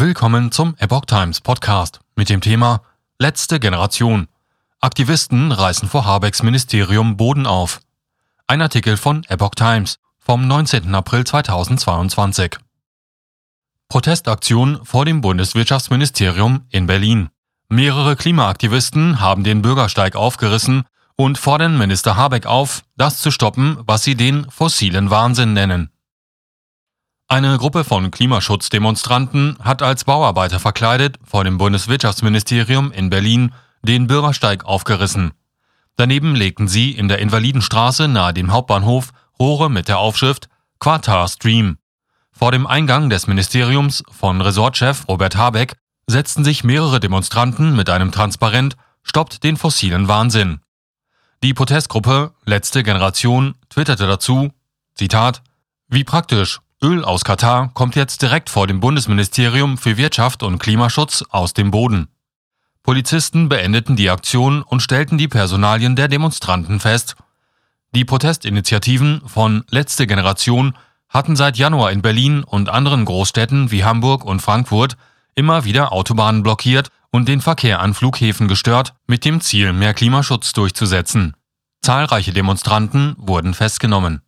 Willkommen zum Epoch Times Podcast mit dem Thema Letzte Generation. Aktivisten reißen vor Habecks Ministerium Boden auf. Ein Artikel von Epoch Times vom 19. April 2022. Protestaktion vor dem Bundeswirtschaftsministerium in Berlin. Mehrere Klimaaktivisten haben den Bürgersteig aufgerissen und fordern Minister Habeck auf, das zu stoppen, was sie den fossilen Wahnsinn nennen. Eine Gruppe von Klimaschutzdemonstranten hat als Bauarbeiter verkleidet vor dem Bundeswirtschaftsministerium in Berlin den Bürgersteig aufgerissen. Daneben legten sie in der Invalidenstraße nahe dem Hauptbahnhof Rohre mit der Aufschrift Qatar Stream. Vor dem Eingang des Ministeriums von Resortchef Robert Habeck setzten sich mehrere Demonstranten mit einem Transparent Stoppt den fossilen Wahnsinn. Die Protestgruppe Letzte Generation twitterte dazu, Zitat, wie praktisch, Öl aus Katar kommt jetzt direkt vor dem Bundesministerium für Wirtschaft und Klimaschutz aus dem Boden. Polizisten beendeten die Aktion und stellten die Personalien der Demonstranten fest. Die Protestinitiativen von Letzte Generation hatten seit Januar in Berlin und anderen Großstädten wie Hamburg und Frankfurt immer wieder Autobahnen blockiert und den Verkehr an Flughäfen gestört, mit dem Ziel, mehr Klimaschutz durchzusetzen. Zahlreiche Demonstranten wurden festgenommen